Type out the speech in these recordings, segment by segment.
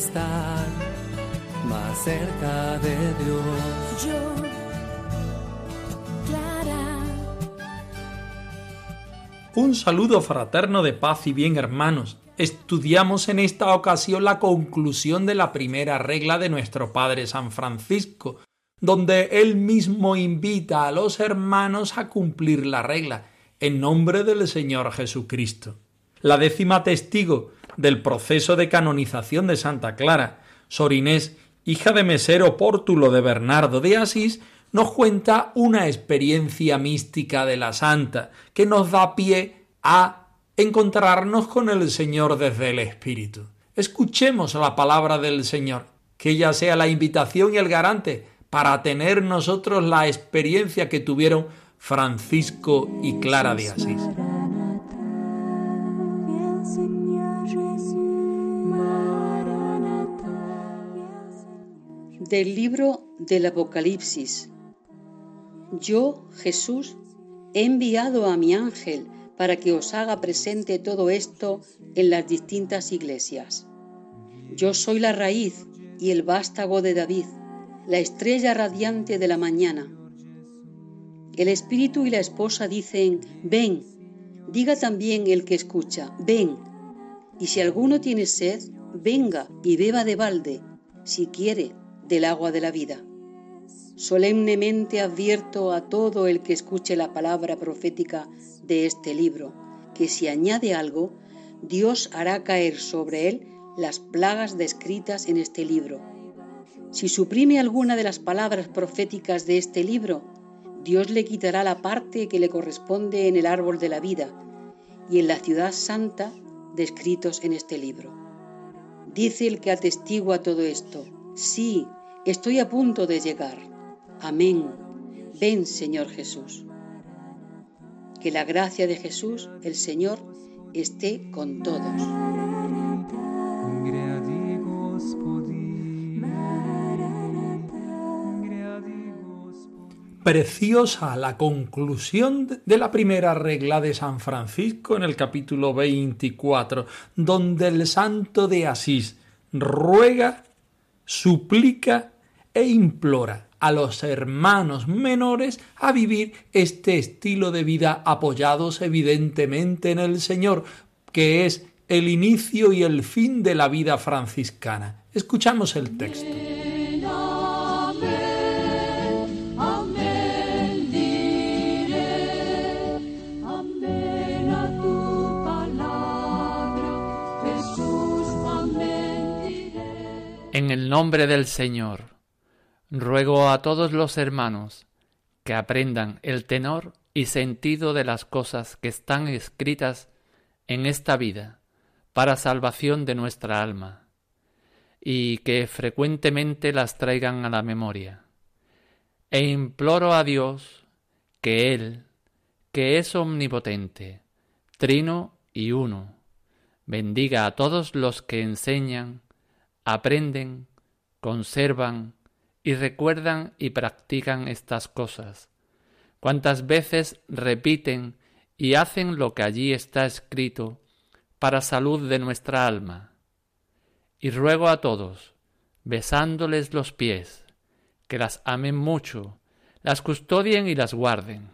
Estar más cerca de Dios. Yo, Clara. Un saludo fraterno de paz y bien hermanos. Estudiamos en esta ocasión la conclusión de la primera regla de nuestro Padre San Francisco, donde él mismo invita a los hermanos a cumplir la regla, en nombre del Señor Jesucristo. La décima testigo del proceso de canonización de Santa Clara, Sor Inés, hija de Mesero Pórtulo de Bernardo de Asís, nos cuenta una experiencia mística de la santa que nos da pie a encontrarnos con el Señor desde el Espíritu. Escuchemos la palabra del Señor, que ella sea la invitación y el garante para tener nosotros la experiencia que tuvieron Francisco y Clara de Asís. Del libro del Apocalipsis. Yo, Jesús, he enviado a mi ángel para que os haga presente todo esto en las distintas iglesias. Yo soy la raíz y el vástago de David, la estrella radiante de la mañana. El espíritu y la esposa dicen, ven, diga también el que escucha, ven, y si alguno tiene sed, venga y beba de balde, si quiere, del agua de la vida. Solemnemente advierto a todo el que escuche la palabra profética de este libro, que si añade algo, Dios hará caer sobre él las plagas descritas en este libro. Si suprime alguna de las palabras proféticas de este libro, Dios le quitará la parte que le corresponde en el árbol de la vida y en la ciudad santa descritos en este libro. Dice el que atestigua todo esto, sí, estoy a punto de llegar. Amén. Ven, Señor Jesús. Que la gracia de Jesús, el Señor, esté con todos. Preciosa la conclusión de la primera regla de San Francisco en el capítulo 24, donde el santo de Asís ruega, suplica e implora a los hermanos menores a vivir este estilo de vida apoyados evidentemente en el Señor, que es el inicio y el fin de la vida franciscana. Escuchamos el texto. El nombre del Señor, ruego a todos los hermanos que aprendan el tenor y sentido de las cosas que están escritas en esta vida para salvación de nuestra alma, y que frecuentemente las traigan a la memoria. E imploro a Dios que Él, que es omnipotente, trino y uno, bendiga a todos los que enseñan, aprenden, conservan y recuerdan y practican estas cosas. Cuantas veces repiten y hacen lo que allí está escrito para salud de nuestra alma. Y ruego a todos, besándoles los pies, que las amen mucho, las custodien y las guarden.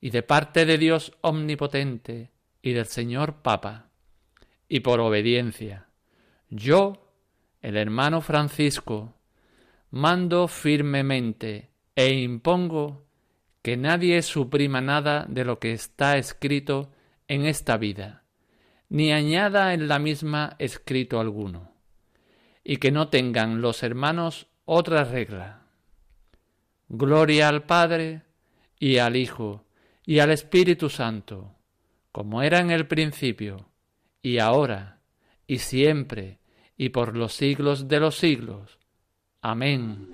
Y de parte de Dios omnipotente y del Señor Papa, y por obediencia, yo, el hermano Francisco, mando firmemente e impongo que nadie suprima nada de lo que está escrito en esta vida, ni añada en la misma escrito alguno, y que no tengan los hermanos otra regla. Gloria al Padre, y al Hijo, y al Espíritu Santo, como era en el principio, y ahora, y siempre, y por los siglos de los siglos. Amén.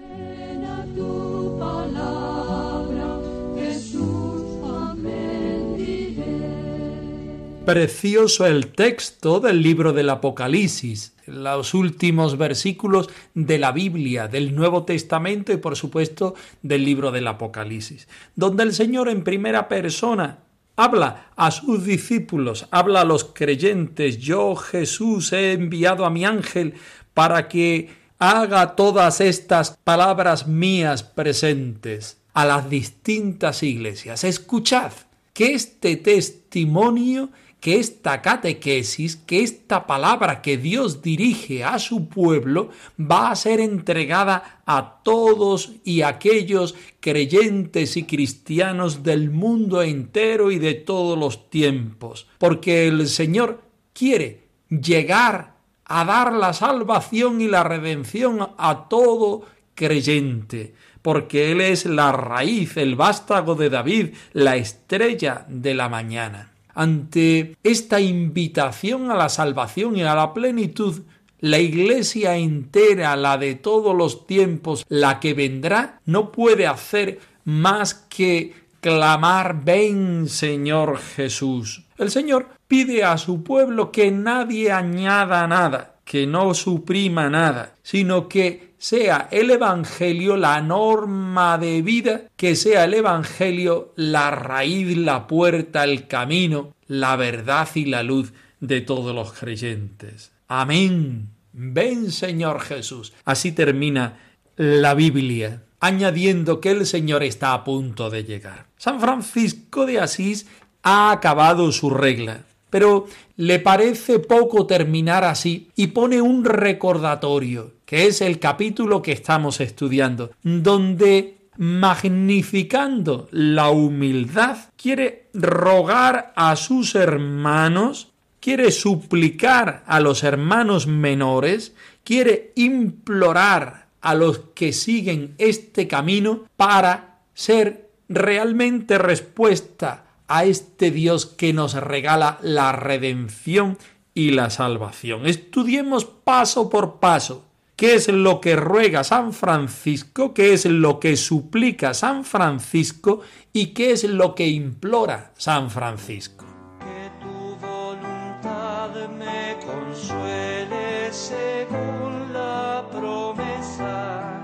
Precioso el texto del libro del Apocalipsis, los últimos versículos de la Biblia, del Nuevo Testamento y por supuesto del libro del Apocalipsis, donde el Señor en primera persona habla a sus discípulos, habla a los creyentes, yo Jesús he enviado a mi ángel para que haga todas estas palabras mías presentes a las distintas iglesias. Escuchad que este testimonio que esta catequesis, que esta palabra que Dios dirige a su pueblo va a ser entregada a todos y aquellos creyentes y cristianos del mundo entero y de todos los tiempos, porque el Señor quiere llegar a dar la salvación y la redención a todo creyente, porque Él es la raíz, el vástago de David, la estrella de la mañana ante esta invitación a la salvación y a la plenitud, la Iglesia entera, la de todos los tiempos, la que vendrá, no puede hacer más que clamar, ven Señor Jesús. El Señor pide a su pueblo que nadie añada nada, que no suprima nada, sino que sea el Evangelio la norma de vida, que sea el Evangelio la raíz, la puerta, el camino, la verdad y la luz de todos los creyentes. Amén. Ven Señor Jesús. Así termina la Biblia, añadiendo que el Señor está a punto de llegar. San Francisco de Asís ha acabado su regla pero le parece poco terminar así y pone un recordatorio, que es el capítulo que estamos estudiando, donde magnificando la humildad, quiere rogar a sus hermanos, quiere suplicar a los hermanos menores, quiere implorar a los que siguen este camino para ser realmente respuesta a este Dios que nos regala la redención y la salvación. Estudiemos paso por paso qué es lo que ruega San Francisco, qué es lo que suplica San Francisco y qué es lo que implora San Francisco. Que tu voluntad me consuele según la promesa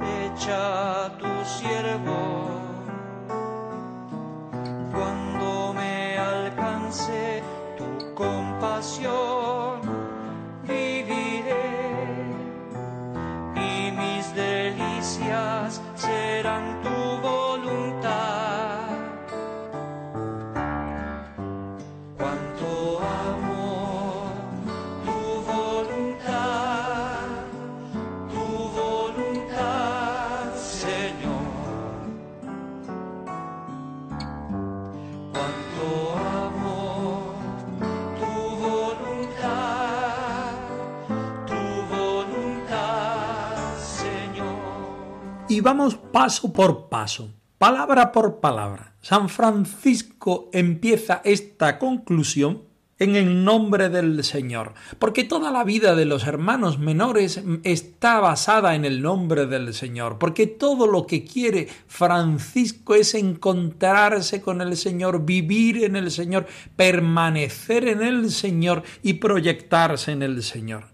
hecha a tu siervo tu compasión, viviré y mis delicias serán tu paso por paso, palabra por palabra. San Francisco empieza esta conclusión en el nombre del Señor, porque toda la vida de los hermanos menores está basada en el nombre del Señor, porque todo lo que quiere Francisco es encontrarse con el Señor, vivir en el Señor, permanecer en el Señor y proyectarse en el Señor.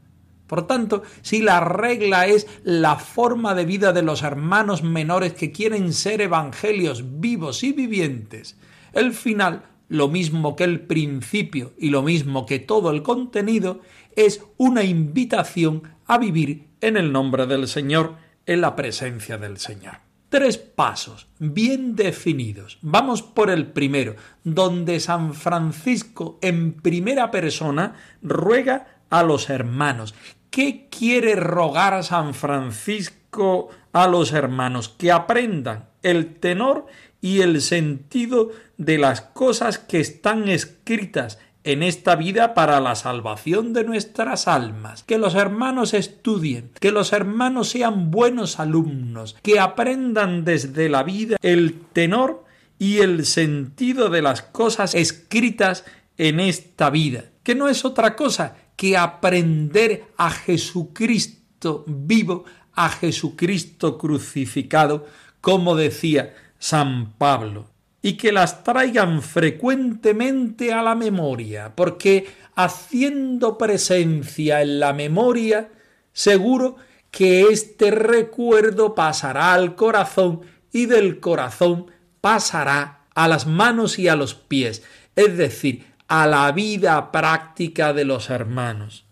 Por tanto, si la regla es la forma de vida de los hermanos menores que quieren ser evangelios vivos y vivientes, el final, lo mismo que el principio y lo mismo que todo el contenido, es una invitación a vivir en el nombre del Señor, en la presencia del Señor. Tres pasos bien definidos. Vamos por el primero, donde San Francisco en primera persona ruega a los hermanos ¿Qué quiere rogar San Francisco a los hermanos? Que aprendan el tenor y el sentido de las cosas que están escritas en esta vida para la salvación de nuestras almas. Que los hermanos estudien, que los hermanos sean buenos alumnos, que aprendan desde la vida el tenor y el sentido de las cosas escritas en esta vida, que no es otra cosa que aprender a Jesucristo vivo, a Jesucristo crucificado, como decía San Pablo, y que las traigan frecuentemente a la memoria, porque haciendo presencia en la memoria, seguro que este recuerdo pasará al corazón y del corazón pasará a las manos y a los pies, es decir, a la vida práctica de los hermanos.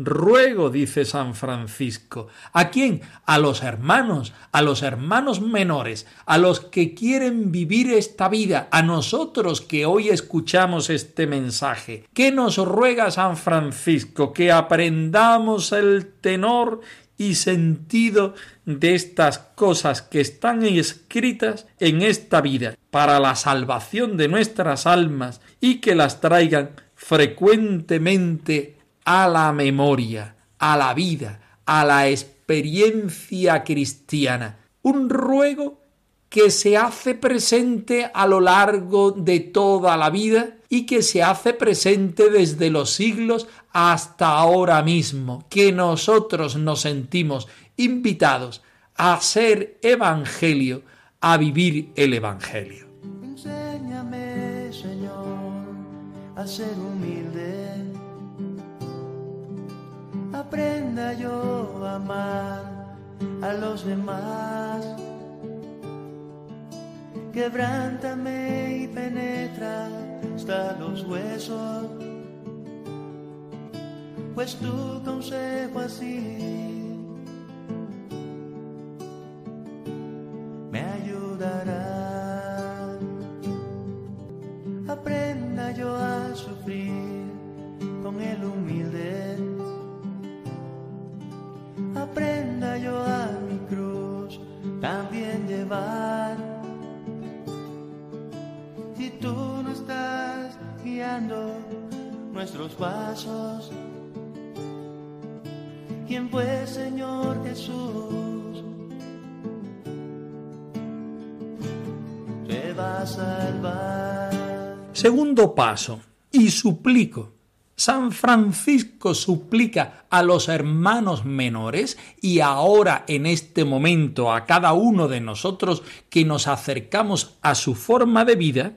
Ruego, dice San Francisco, ¿a quién? A los hermanos, a los hermanos menores, a los que quieren vivir esta vida, a nosotros que hoy escuchamos este mensaje. ¿Qué nos ruega San Francisco? Que aprendamos el tenor y sentido de estas cosas que están escritas en esta vida para la salvación de nuestras almas y que las traigan frecuentemente a la memoria, a la vida, a la experiencia cristiana. Un ruego que se hace presente a lo largo de toda la vida y que se hace presente desde los siglos hasta ahora mismo, que nosotros nos sentimos invitados a ser evangelio, a vivir el evangelio. A ser humilde. Aprenda yo a amar a los demás. Quebrántame y penetra hasta los huesos, pues tu consejo así llevar. Si tú no estás guiando nuestros pasos, ¿quién pues, Señor Jesús? Te va a salvar. Segundo paso, y suplico. San Francisco suplica a los hermanos menores y ahora en este momento a cada uno de nosotros que nos acercamos a su forma de vida,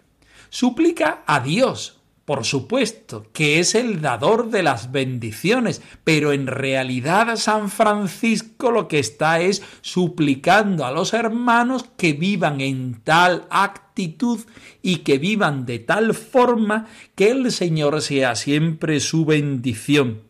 suplica a Dios, por supuesto, que es el dador de las bendiciones, pero en realidad San Francisco lo que está es suplicando a los hermanos que vivan en tal actitud y que vivan de tal forma que el Señor sea siempre su bendición.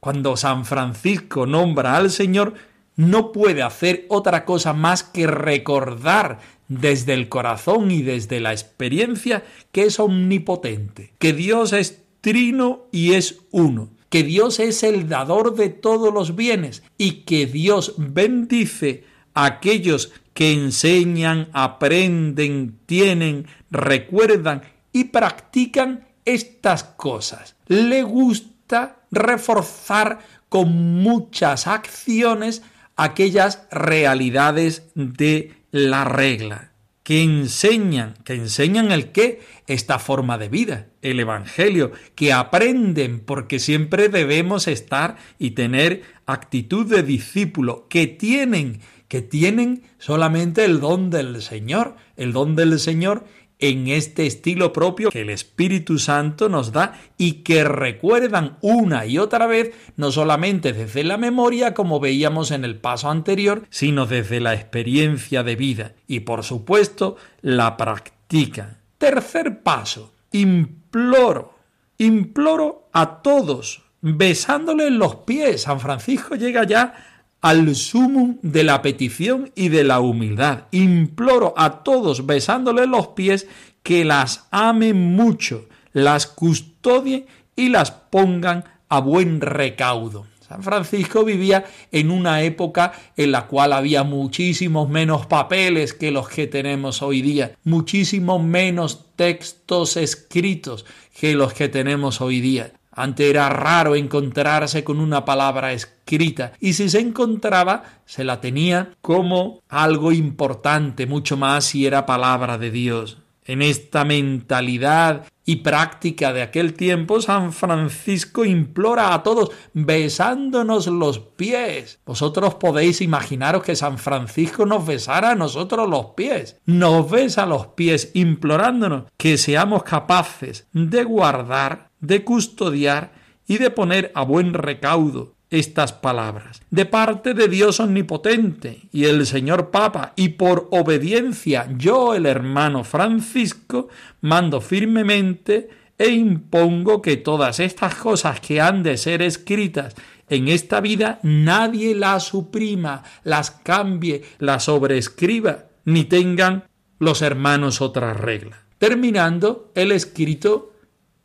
Cuando San Francisco nombra al Señor, no puede hacer otra cosa más que recordar desde el corazón y desde la experiencia que es omnipotente, que Dios es trino y es uno, que Dios es el dador de todos los bienes y que Dios bendice a aquellos que enseñan, aprenden, tienen, recuerdan y practican estas cosas. Le gusta reforzar con muchas acciones aquellas realidades de la regla, que enseñan, que enseñan el qué, esta forma de vida, el Evangelio, que aprenden porque siempre debemos estar y tener actitud de discípulo, que tienen, que tienen solamente el don del Señor, el don del Señor en este estilo propio que el Espíritu Santo nos da y que recuerdan una y otra vez, no solamente desde la memoria, como veíamos en el paso anterior, sino desde la experiencia de vida y, por supuesto, la práctica. Tercer paso, imploro, imploro a todos, besándole los pies. San Francisco llega ya al sumum de la petición y de la humildad. Imploro a todos, besándole los pies, que las amen mucho, las custodien y las pongan a buen recaudo. San Francisco vivía en una época en la cual había muchísimos menos papeles que los que tenemos hoy día, muchísimos menos textos escritos que los que tenemos hoy día. Antes era raro encontrarse con una palabra escrita y si se encontraba se la tenía como algo importante, mucho más si era palabra de Dios. En esta mentalidad y práctica de aquel tiempo, San Francisco implora a todos besándonos los pies. Vosotros podéis imaginaros que San Francisco nos besara a nosotros los pies. Nos besa los pies implorándonos que seamos capaces de guardar, de custodiar y de poner a buen recaudo estas palabras de parte de Dios omnipotente y el señor Papa y por obediencia yo el hermano Francisco mando firmemente e impongo que todas estas cosas que han de ser escritas en esta vida nadie las suprima, las cambie, las sobrescriba, ni tengan los hermanos otra regla. Terminando el escrito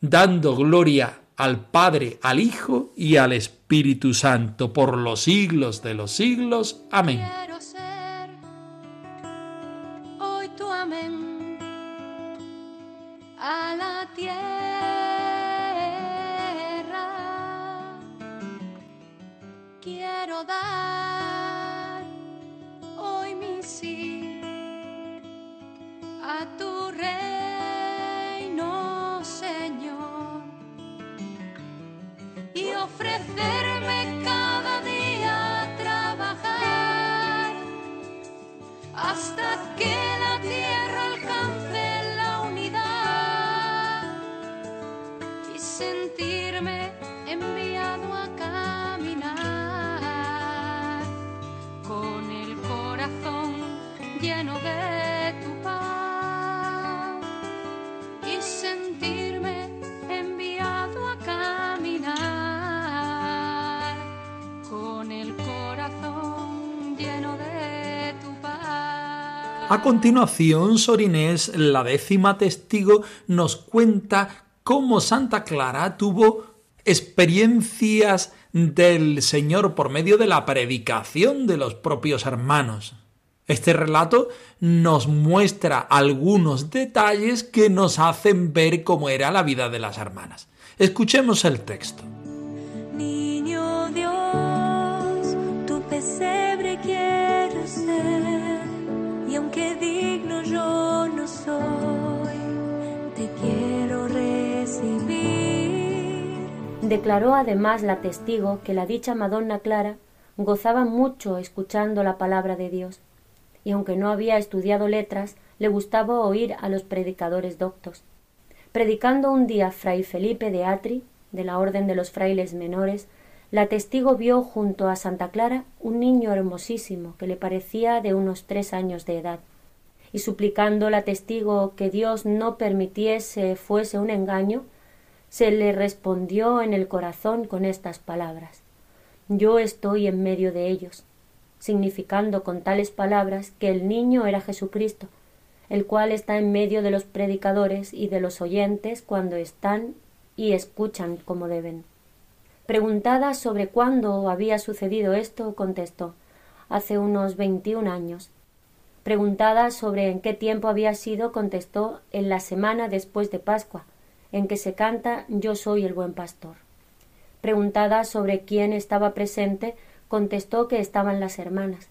dando gloria al Padre, al Hijo y al Espíritu Santo, por los siglos de los siglos. Amén. Quiero ser hoy tu amén a la tierra. Quiero dar ofrecerme A continuación, Sor Inés, la décima testigo, nos cuenta cómo Santa Clara tuvo experiencias del Señor por medio de la predicación de los propios hermanos. Este relato nos muestra algunos detalles que nos hacen ver cómo era la vida de las hermanas. Escuchemos el texto. Niño Dios, tu pesebre quiero ser, Declaró además la testigo que la dicha Madonna Clara gozaba mucho escuchando la palabra de Dios, y aunque no había estudiado letras, le gustaba oír a los predicadores doctos. Predicando un día fray Felipe de Atri, de la orden de los frailes menores, la testigo vio junto a Santa Clara un niño hermosísimo que le parecía de unos tres años de edad, y suplicando la testigo que Dios no permitiese fuese un engaño, se le respondió en el corazón con estas palabras Yo estoy en medio de ellos, significando con tales palabras que el niño era Jesucristo, el cual está en medio de los predicadores y de los oyentes cuando están y escuchan como deben. Preguntada sobre cuándo había sucedido esto, contestó hace unos veintiún años. Preguntada sobre en qué tiempo había sido, contestó en la semana después de Pascua, en que se canta Yo soy el buen pastor. Preguntada sobre quién estaba presente, contestó que estaban las hermanas.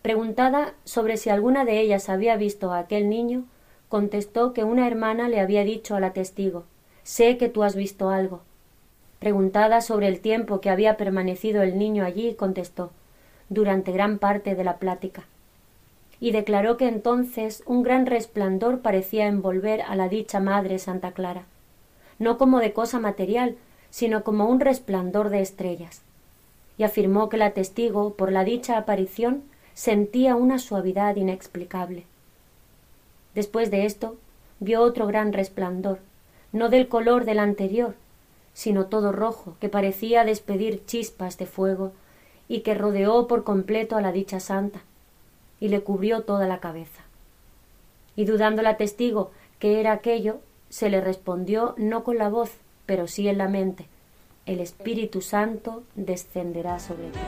Preguntada sobre si alguna de ellas había visto a aquel niño, contestó que una hermana le había dicho a la testigo Sé que tú has visto algo. Preguntada sobre el tiempo que había permanecido el niño allí, contestó durante gran parte de la plática. Y declaró que entonces un gran resplandor parecía envolver a la dicha madre Santa Clara, no como de cosa material, sino como un resplandor de estrellas. Y afirmó que la testigo, por la dicha aparición, sentía una suavidad inexplicable. Después de esto, vio otro gran resplandor, no del color del anterior, sino todo rojo, que parecía despedir chispas de fuego, y que rodeó por completo a la dicha santa, y le cubrió toda la cabeza. Y dudando la testigo que era aquello, se le respondió no con la voz, pero sí en la mente, el Espíritu Santo descenderá sobre ti.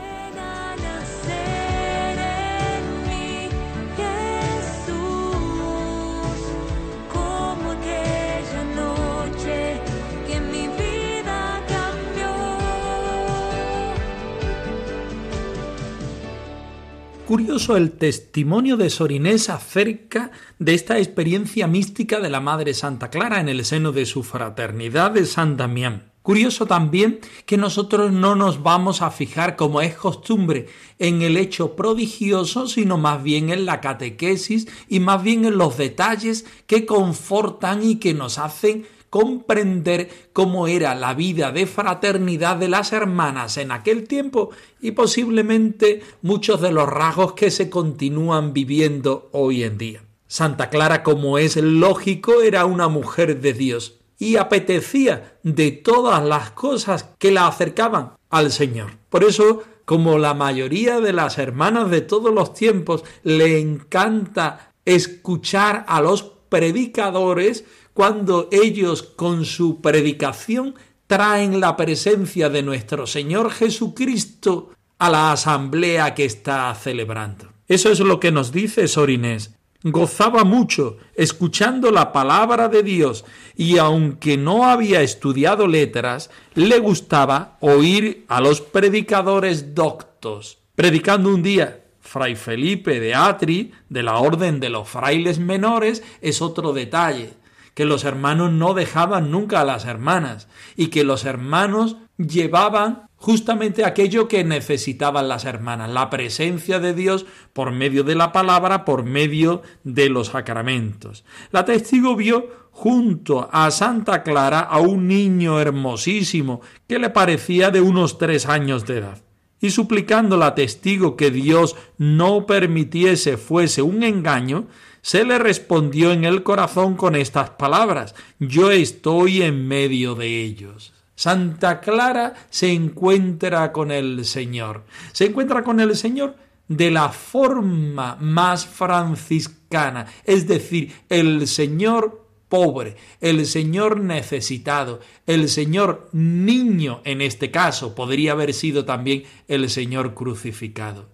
Curioso el testimonio de Sorinés acerca de esta experiencia mística de la Madre Santa Clara en el seno de su fraternidad de San Damián. Curioso también que nosotros no nos vamos a fijar, como es costumbre, en el hecho prodigioso, sino más bien en la catequesis y más bien en los detalles que confortan y que nos hacen comprender cómo era la vida de fraternidad de las hermanas en aquel tiempo y posiblemente muchos de los rasgos que se continúan viviendo hoy en día. Santa Clara, como es lógico, era una mujer de Dios y apetecía de todas las cosas que la acercaban al Señor. Por eso, como la mayoría de las hermanas de todos los tiempos, le encanta escuchar a los predicadores cuando ellos con su predicación traen la presencia de nuestro Señor Jesucristo a la asamblea que está celebrando. Eso es lo que nos dice Sorinés. Gozaba mucho escuchando la palabra de Dios y aunque no había estudiado letras, le gustaba oír a los predicadores doctos. Predicando un día Fray Felipe de Atri, de la Orden de los Frailes Menores, es otro detalle que los hermanos no dejaban nunca a las hermanas y que los hermanos llevaban justamente aquello que necesitaban las hermanas, la presencia de Dios por medio de la palabra, por medio de los sacramentos. La testigo vio junto a Santa Clara a un niño hermosísimo que le parecía de unos tres años de edad. Y suplicando la testigo que Dios no permitiese fuese un engaño, se le respondió en el corazón con estas palabras Yo estoy en medio de ellos. Santa Clara se encuentra con el Señor. Se encuentra con el Señor de la forma más franciscana, es decir, el Señor pobre, el Señor necesitado, el Señor niño en este caso, podría haber sido también el Señor crucificado.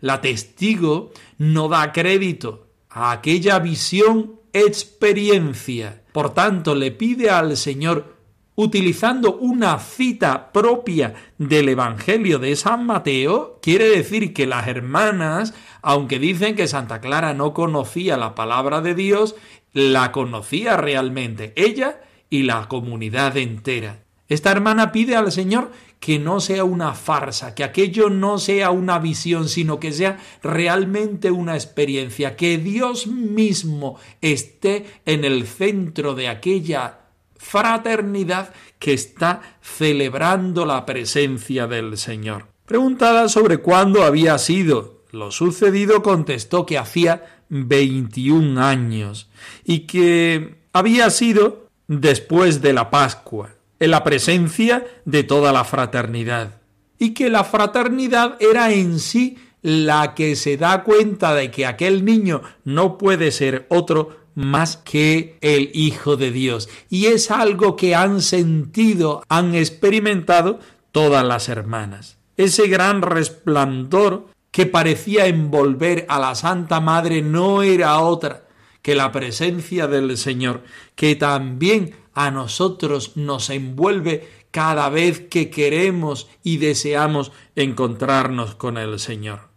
La testigo no da crédito a aquella visión experiencia. Por tanto, le pide al Señor, utilizando una cita propia del Evangelio de San Mateo, quiere decir que las hermanas, aunque dicen que Santa Clara no conocía la palabra de Dios, la conocía realmente, ella y la comunidad entera. Esta hermana pide al Señor que no sea una farsa, que aquello no sea una visión, sino que sea realmente una experiencia, que Dios mismo esté en el centro de aquella fraternidad que está celebrando la presencia del Señor. Preguntada sobre cuándo había sido lo sucedido, contestó que hacía 21 años y que había sido después de la Pascua en la presencia de toda la fraternidad. Y que la fraternidad era en sí la que se da cuenta de que aquel niño no puede ser otro más que el Hijo de Dios. Y es algo que han sentido, han experimentado todas las hermanas. Ese gran resplandor que parecía envolver a la Santa Madre no era otra que la presencia del Señor, que también a nosotros nos envuelve cada vez que queremos y deseamos encontrarnos con el Señor.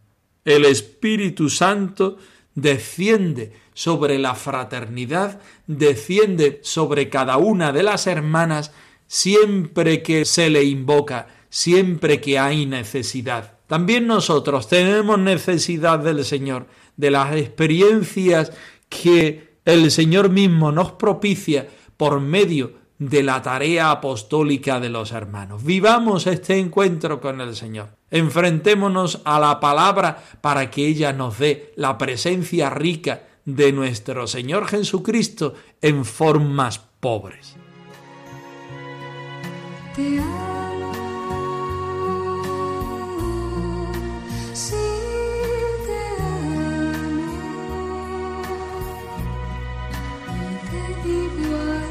El Espíritu Santo desciende sobre la fraternidad, desciende sobre cada una de las hermanas siempre que se le invoca, siempre que hay necesidad. También nosotros tenemos necesidad del Señor, de las experiencias que el Señor mismo nos propicia por medio de la tarea apostólica de los hermanos. Vivamos este encuentro con el Señor. Enfrentémonos a la palabra para que ella nos dé la presencia rica de nuestro Señor Jesucristo en formas pobres.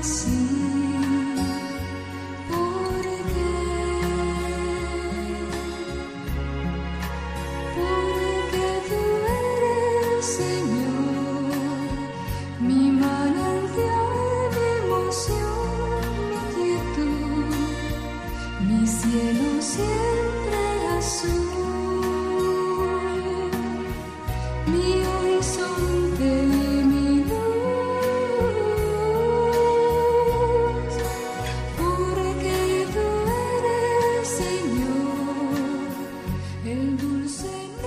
see.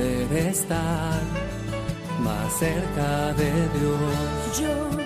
poder estar más cerca de Dios.